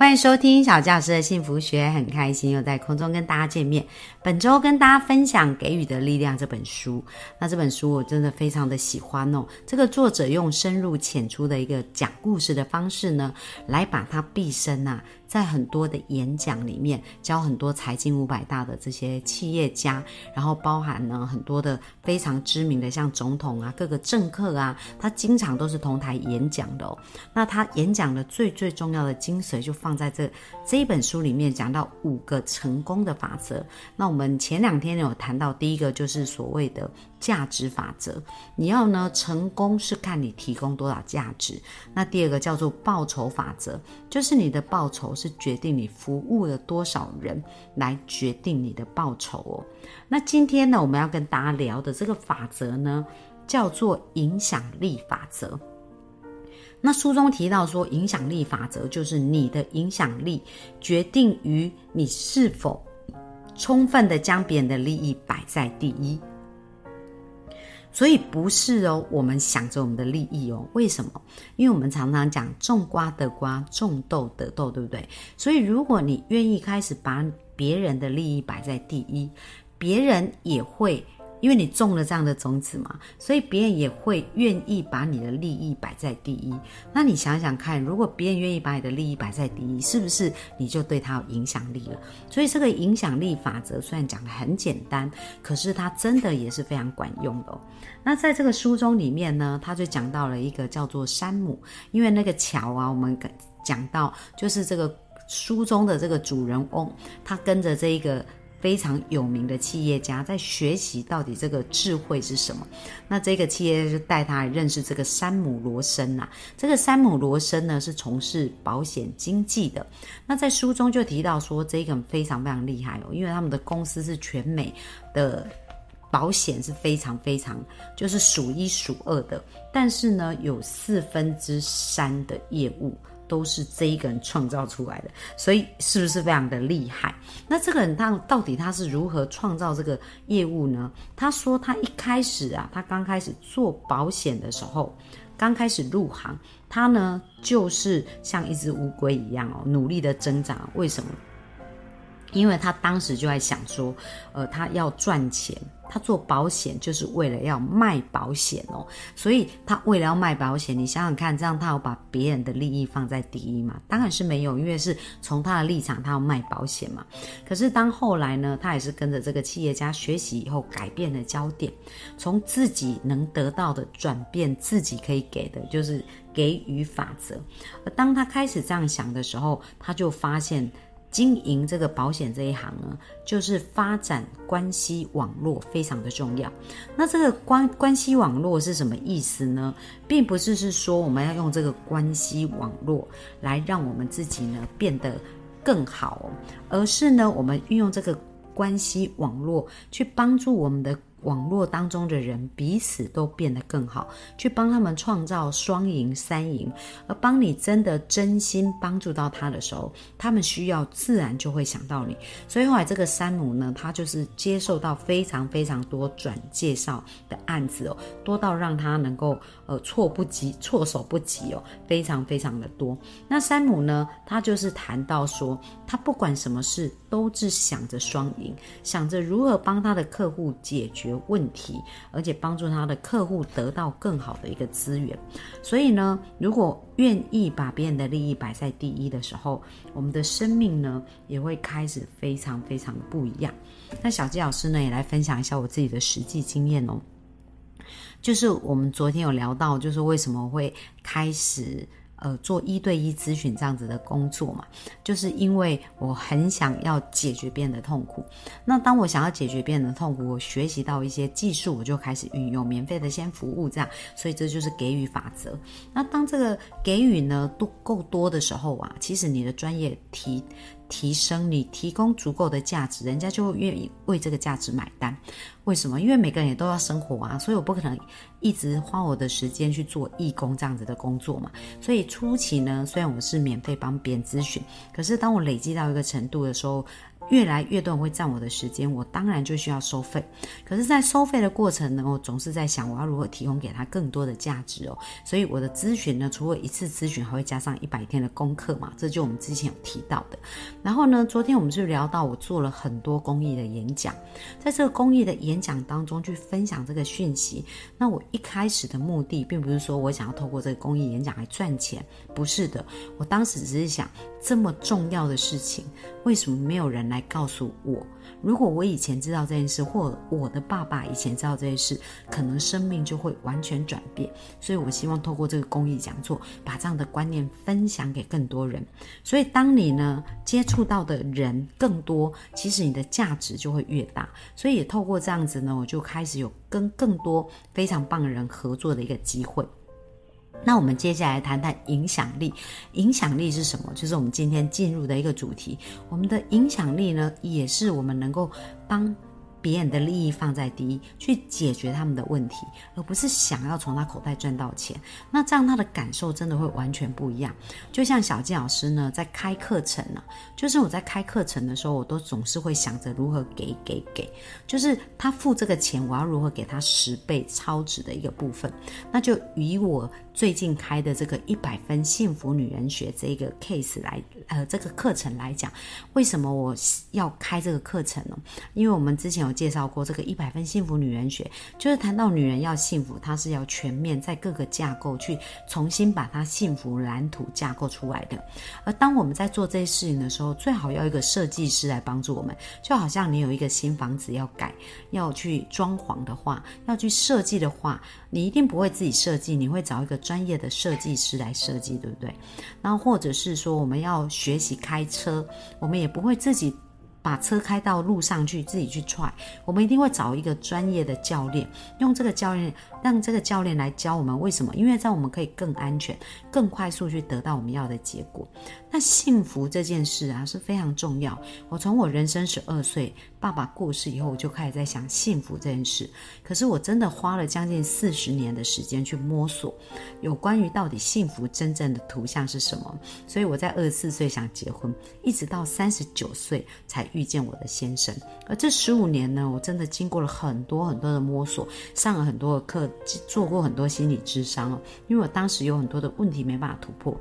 欢迎收听小教师的幸福学，很开心又在空中跟大家见面。本周跟大家分享《给予的力量》这本书，那这本书我真的非常的喜欢哦。这个作者用深入浅出的一个讲故事的方式呢，来把他毕生啊。在很多的演讲里面教很多财经五百大的这些企业家，然后包含呢很多的非常知名的像总统啊、各个政客啊，他经常都是同台演讲的哦。那他演讲的最最重要的精髓就放在这这一本书里面，讲到五个成功的法则。那我们前两天有谈到第一个就是所谓的。价值法则，你要呢成功是看你提供多少价值。那第二个叫做报酬法则，就是你的报酬是决定你服务了多少人来决定你的报酬哦。那今天呢，我们要跟大家聊的这个法则呢，叫做影响力法则。那书中提到说，影响力法则就是你的影响力决定于你是否充分的将别人的利益摆在第一。所以不是哦，我们想着我们的利益哦。为什么？因为我们常常讲种瓜得瓜，种豆得豆，对不对？所以如果你愿意开始把别人的利益摆在第一，别人也会。因为你种了这样的种子嘛，所以别人也会愿意把你的利益摆在第一。那你想想看，如果别人愿意把你的利益摆在第一，是不是你就对他有影响力了？所以这个影响力法则虽然讲的很简单，可是它真的也是非常管用的。那在这个书中里面呢，他就讲到了一个叫做山姆，因为那个桥啊，我们讲到就是这个书中的这个主人翁，他跟着这一个。非常有名的企业家在学习到底这个智慧是什么？那这个企业家就带他来认识这个山姆罗森呐。这个山姆罗森呢是从事保险经纪的。那在书中就提到说，这个非常非常厉害哦，因为他们的公司是全美的保险是非常非常就是数一数二的，但是呢有四分之三的业务。都是这一个人创造出来的，所以是不是非常的厉害？那这个人他到底他是如何创造这个业务呢？他说他一开始啊，他刚开始做保险的时候，刚开始入行，他呢就是像一只乌龟一样哦，努力的增长。为什么？因为他当时就在想说，呃，他要赚钱。他做保险就是为了要卖保险哦，所以他为了要卖保险，你想想看，这样他有把别人的利益放在第一吗？当然是没有，因为是从他的立场，他要卖保险嘛。可是当后来呢，他也是跟着这个企业家学习以后，改变了焦点，从自己能得到的转变自己可以给的，就是给予法则。而当他开始这样想的时候，他就发现。经营这个保险这一行呢，就是发展关系网络非常的重要。那这个关关系网络是什么意思呢？并不是是说我们要用这个关系网络来让我们自己呢变得更好，而是呢我们运用这个关系网络去帮助我们的。网络当中的人彼此都变得更好，去帮他们创造双赢、三赢。而帮你真的真心帮助到他的时候，他们需要自然就会想到你。所以后来这个山姆呢，他就是接受到非常非常多转介绍的案子哦，多到让他能够呃措不及、措手不及哦，非常非常的多。那山姆呢，他就是谈到说，他不管什么事都是想着双赢，想着如何帮他的客户解决。问题，而且帮助他的客户得到更好的一个资源。所以呢，如果愿意把别人的利益摆在第一的时候，我们的生命呢也会开始非常非常不一样。那小纪老师呢也来分享一下我自己的实际经验哦，就是我们昨天有聊到，就是为什么会开始。呃，做一对一咨询这样子的工作嘛，就是因为我很想要解决别人的痛苦。那当我想要解决别人的痛苦，我学习到一些技术，我就开始运用免费的先服务这样。所以这就是给予法则。那当这个给予呢多够多的时候啊，其实你的专业提提升，你提供足够的价值，人家就会愿意为这个价值买单。为什么？因为每个人也都要生活啊，所以我不可能一直花我的时间去做义工这样子的工作嘛。所以初期呢，虽然我是免费帮别人咨询，可是当我累积到一个程度的时候，越来越多人会占我的时间，我当然就需要收费。可是，在收费的过程呢，我总是在想，我要如何提供给他更多的价值哦。所以我的咨询呢，除了一次咨询，还会加上一百天的功课嘛。这就我们之前有提到的。然后呢，昨天我们就聊到我做了很多公益的演讲，在这个公益的演讲当中去分享这个讯息。那我一开始的目的，并不是说我想要透过这个公益演讲来赚钱，不是的。我当时只是想，这么重要的事情，为什么没有人来？告诉我，如果我以前知道这件事，或我的爸爸以前知道这件事，可能生命就会完全转变。所以我希望透过这个公益讲座，把这样的观念分享给更多人。所以当你呢接触到的人更多，其实你的价值就会越大。所以也透过这样子呢，我就开始有跟更多非常棒的人合作的一个机会。那我们接下来谈谈影响力。影响力是什么？就是我们今天进入的一个主题。我们的影响力呢，也是我们能够帮。别人的利益放在第一，去解决他们的问题，而不是想要从他口袋赚到钱。那这样他的感受真的会完全不一样。就像小金老师呢，在开课程呢，就是我在开课程的时候，我都总是会想着如何给给给，就是他付这个钱，我要如何给他十倍超值的一个部分。那就以我最近开的这个一百分幸福女人学这个 case 来，呃，这个课程来讲，为什么我要开这个课程呢？因为我们之前有有。介绍过这个一百分幸福女人学，就是谈到女人要幸福，她是要全面在各个架构去重新把她幸福蓝图架构出来的。而当我们在做这些事情的时候，最好要一个设计师来帮助我们。就好像你有一个新房子要改，要去装潢的话，要去设计的话，你一定不会自己设计，你会找一个专业的设计师来设计，对不对？然后或者是说我们要学习开车，我们也不会自己。把车开到路上去，自己去踹。我们一定会找一个专业的教练，用这个教练让这个教练来教我们。为什么？因为这样我们可以更安全、更快速去得到我们要的结果。那幸福这件事啊是非常重要。我从我人生十二岁爸爸过世以后，我就开始在想幸福这件事。可是我真的花了将近四十年的时间去摸索有关于到底幸福真正的图像是什么。所以我在二十四岁想结婚，一直到三十九岁才遇见我的先生。而这十五年呢，我真的经过了很多很多的摸索，上了很多的课，做过很多心理咨商哦。因为我当时有很多的问题没办法突破。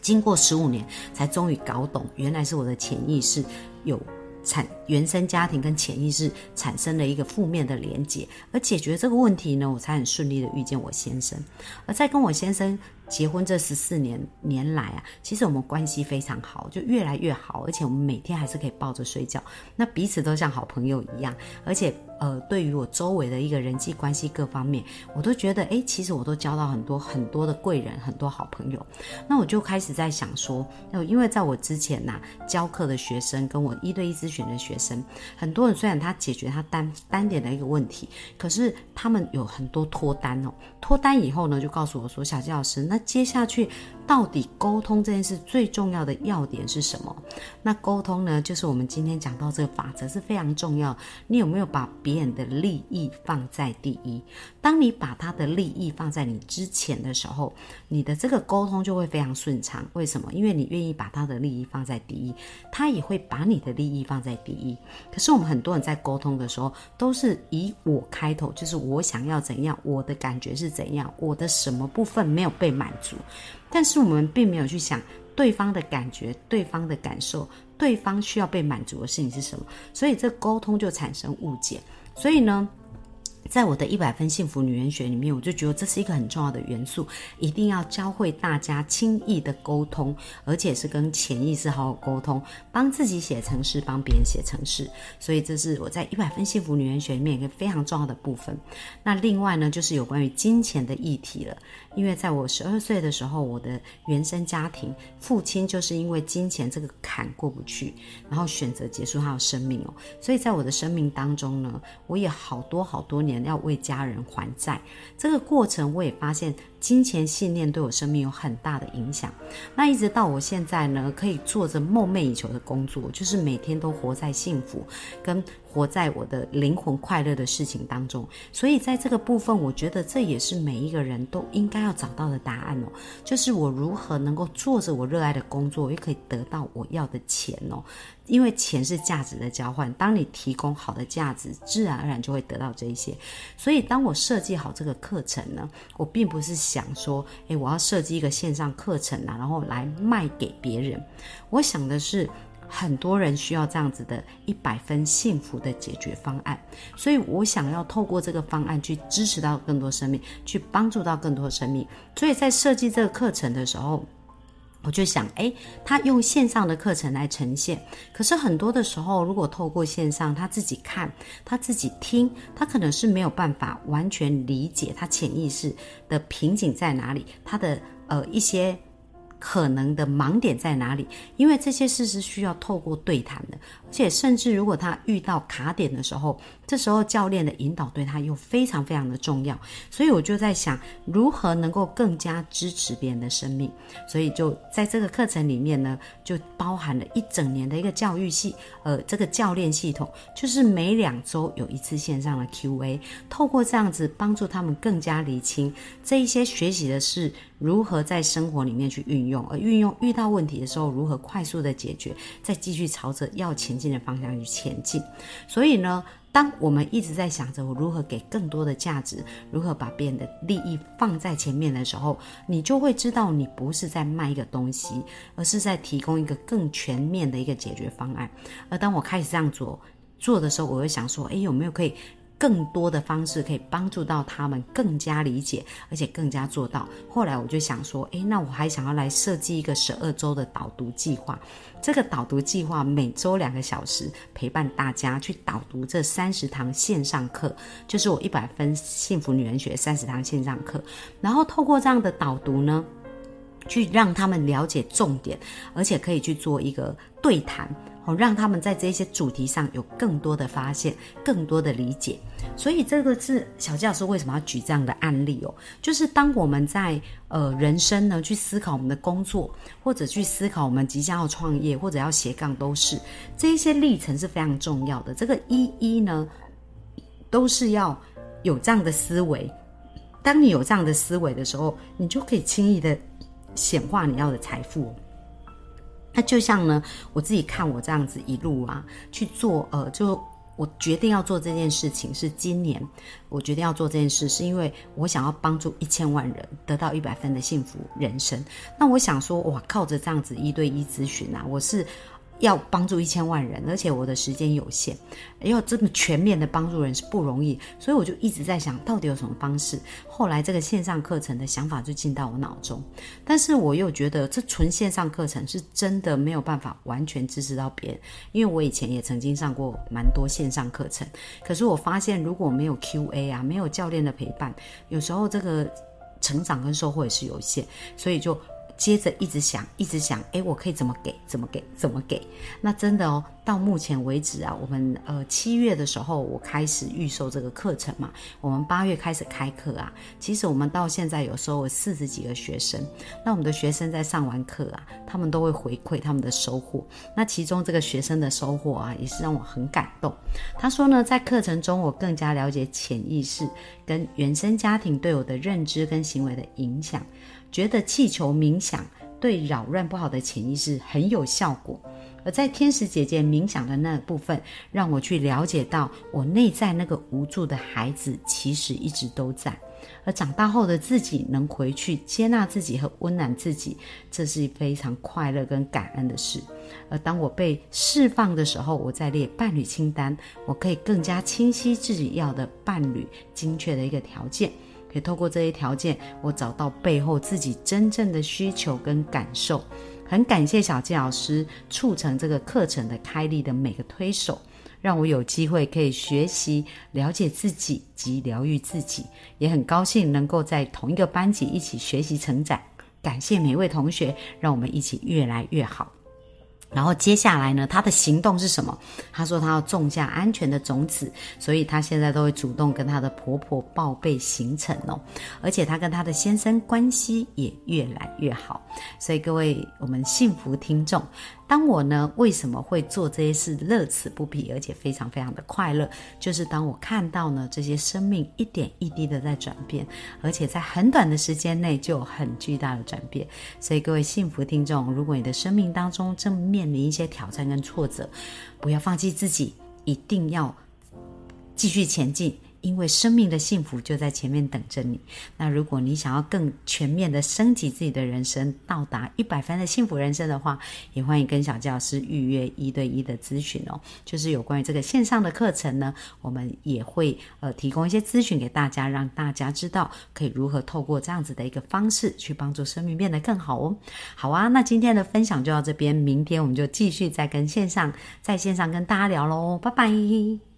经过十五年，才终于搞懂，原来是我的潜意识有产原生家庭跟潜意识产生了一个负面的连结，而解决这个问题呢，我才很顺利的遇见我先生，而在跟我先生。结婚这十四年年来啊，其实我们关系非常好，就越来越好，而且我们每天还是可以抱着睡觉，那彼此都像好朋友一样。而且，呃，对于我周围的一个人际关系各方面，我都觉得，哎，其实我都交到很多很多的贵人，很多好朋友。那我就开始在想说，因为在我之前呐，教课的学生跟我一对一咨询的学生，很多人虽然他解决他单单点的一个问题，可是他们有很多脱单哦，脱单以后呢，就告诉我说，小季老师，那接下去，到底沟通这件事最重要的要点是什么？那沟通呢，就是我们今天讲到这个法则是非常重要。你有没有把别人的利益放在第一？当你把他的利益放在你之前的时候，你的这个沟通就会非常顺畅。为什么？因为你愿意把他的利益放在第一，他也会把你的利益放在第一。可是我们很多人在沟通的时候，都是以我开头，就是我想要怎样，我的感觉是怎样，我的什么部分没有被满。足，但是我们并没有去想对方的感觉、对方的感受、对方需要被满足的事情是什么，所以这沟通就产生误解。所以呢？在我的一百分幸福女人学里面，我就觉得这是一个很重要的元素，一定要教会大家轻易的沟通，而且是跟潜意识好好沟通，帮自己写程式，帮别人写程式。所以这是我在一百分幸福女人学里面一个非常重要的部分。那另外呢，就是有关于金钱的议题了。因为在我十二岁的时候，我的原生家庭父亲就是因为金钱这个坎过不去，然后选择结束他的生命哦。所以在我的生命当中呢，我也好多好多年要为家人还债。这个过程我也发现，金钱信念对我生命有很大的影响。那一直到我现在呢，可以做着梦寐以求的工作，就是每天都活在幸福跟。活在我的灵魂快乐的事情当中，所以在这个部分，我觉得这也是每一个人都应该要找到的答案哦。就是我如何能够做着我热爱的工作，也可以得到我要的钱哦。因为钱是价值的交换，当你提供好的价值，自然而然就会得到这一些。所以，当我设计好这个课程呢，我并不是想说，诶，我要设计一个线上课程啊，然后来卖给别人。我想的是。很多人需要这样子的一百分幸福的解决方案，所以我想要透过这个方案去支持到更多生命，去帮助到更多生命。所以在设计这个课程的时候，我就想，哎，他用线上的课程来呈现，可是很多的时候，如果透过线上，他自己看，他自己听，他可能是没有办法完全理解他潜意识的瓶颈在哪里，他的呃一些。可能的盲点在哪里？因为这些事是需要透过对谈的，而且甚至如果他遇到卡点的时候，这时候教练的引导对他又非常非常的重要。所以我就在想，如何能够更加支持别人的生命。所以就在这个课程里面呢，就包含了一整年的一个教育系，呃，这个教练系统，就是每两周有一次线上的 Q&A，透过这样子帮助他们更加理清这一些学习的事。如何在生活里面去运用，用而运用遇到问题的时候，如何快速的解决，再继续朝着要前进的方向去前进。所以呢，当我们一直在想着我如何给更多的价值，如何把别人的利益放在前面的时候，你就会知道，你不是在卖一个东西，而是在提供一个更全面的一个解决方案。而当我开始这样做做的时候，我会想说，诶，有没有可以？更多的方式可以帮助到他们更加理解，而且更加做到。后来我就想说，诶，那我还想要来设计一个十二周的导读计划。这个导读计划每周两个小时，陪伴大家去导读这三十堂线上课，就是我一百分幸福女人学三十堂线上课。然后透过这样的导读呢，去让他们了解重点，而且可以去做一个对谈。哦，让他们在这些主题上有更多的发现，更多的理解。所以这个是小教师为什么要举这样的案例哦？就是当我们在呃人生呢去思考我们的工作，或者去思考我们即将要创业，或者要斜杠，都是这一些历程是非常重要的。这个一一呢，都是要有这样的思维。当你有这样的思维的时候，你就可以轻易的显化你要的财富。那就像呢，我自己看我这样子一路啊去做，呃，就我决定要做这件事情是今年，我决定要做这件事，是因为我想要帮助一千万人得到一百分的幸福人生。那我想说，哇，靠着这样子一对一咨询啊，我是。要帮助一千万人，而且我的时间有限，要这么全面的帮助人是不容易，所以我就一直在想到底有什么方式。后来这个线上课程的想法就进到我脑中，但是我又觉得这纯线上课程是真的没有办法完全支持到别人，因为我以前也曾经上过蛮多线上课程，可是我发现如果没有 Q&A 啊，没有教练的陪伴，有时候这个成长跟收获也是有限，所以就。接着一直想，一直想，哎，我可以怎么给？怎么给？怎么给？那真的哦，到目前为止啊，我们呃七月的时候我开始预售这个课程嘛，我们八月开始开课啊。其实我们到现在有时候四十几个学生，那我们的学生在上完课啊，他们都会回馈他们的收获。那其中这个学生的收获啊，也是让我很感动。他说呢，在课程中我更加了解潜意识跟原生家庭对我的认知跟行为的影响。觉得气球冥想对扰乱不好的潜意识很有效果，而在天使姐姐冥想的那部分，让我去了解到我内在那个无助的孩子其实一直都在，而长大后的自己能回去接纳自己和温暖自己，这是非常快乐跟感恩的事。而当我被释放的时候，我在列伴侣清单，我可以更加清晰自己要的伴侣精确的一个条件。可以透过这些条件，我找到背后自己真正的需求跟感受。很感谢小纪老师促成这个课程的开立的每个推手，让我有机会可以学习、了解自己及疗愈自己。也很高兴能够在同一个班级一起学习成长。感谢每位同学，让我们一起越来越好。然后接下来呢，他的行动是什么？他说他要种下安全的种子，所以他现在都会主动跟他的婆婆报备行程哦。而且他跟他的先生关系也越来越好。所以各位我们幸福听众，当我呢为什么会做这些事乐此不疲，而且非常非常的快乐？就是当我看到呢这些生命一点一滴的在转变，而且在很短的时间内就有很巨大的转变。所以各位幸福听众，如果你的生命当中正面临一些挑战跟挫折，不要放弃自己，一定要继续前进。因为生命的幸福就在前面等着你。那如果你想要更全面的升级自己的人生，到达一百分的幸福人生的话，也欢迎跟小教师预约一对一的咨询哦。就是有关于这个线上的课程呢，我们也会呃提供一些咨询给大家，让大家知道可以如何透过这样子的一个方式去帮助生命变得更好哦。好啊，那今天的分享就到这边，明天我们就继续再跟线上在线上跟大家聊喽，拜拜。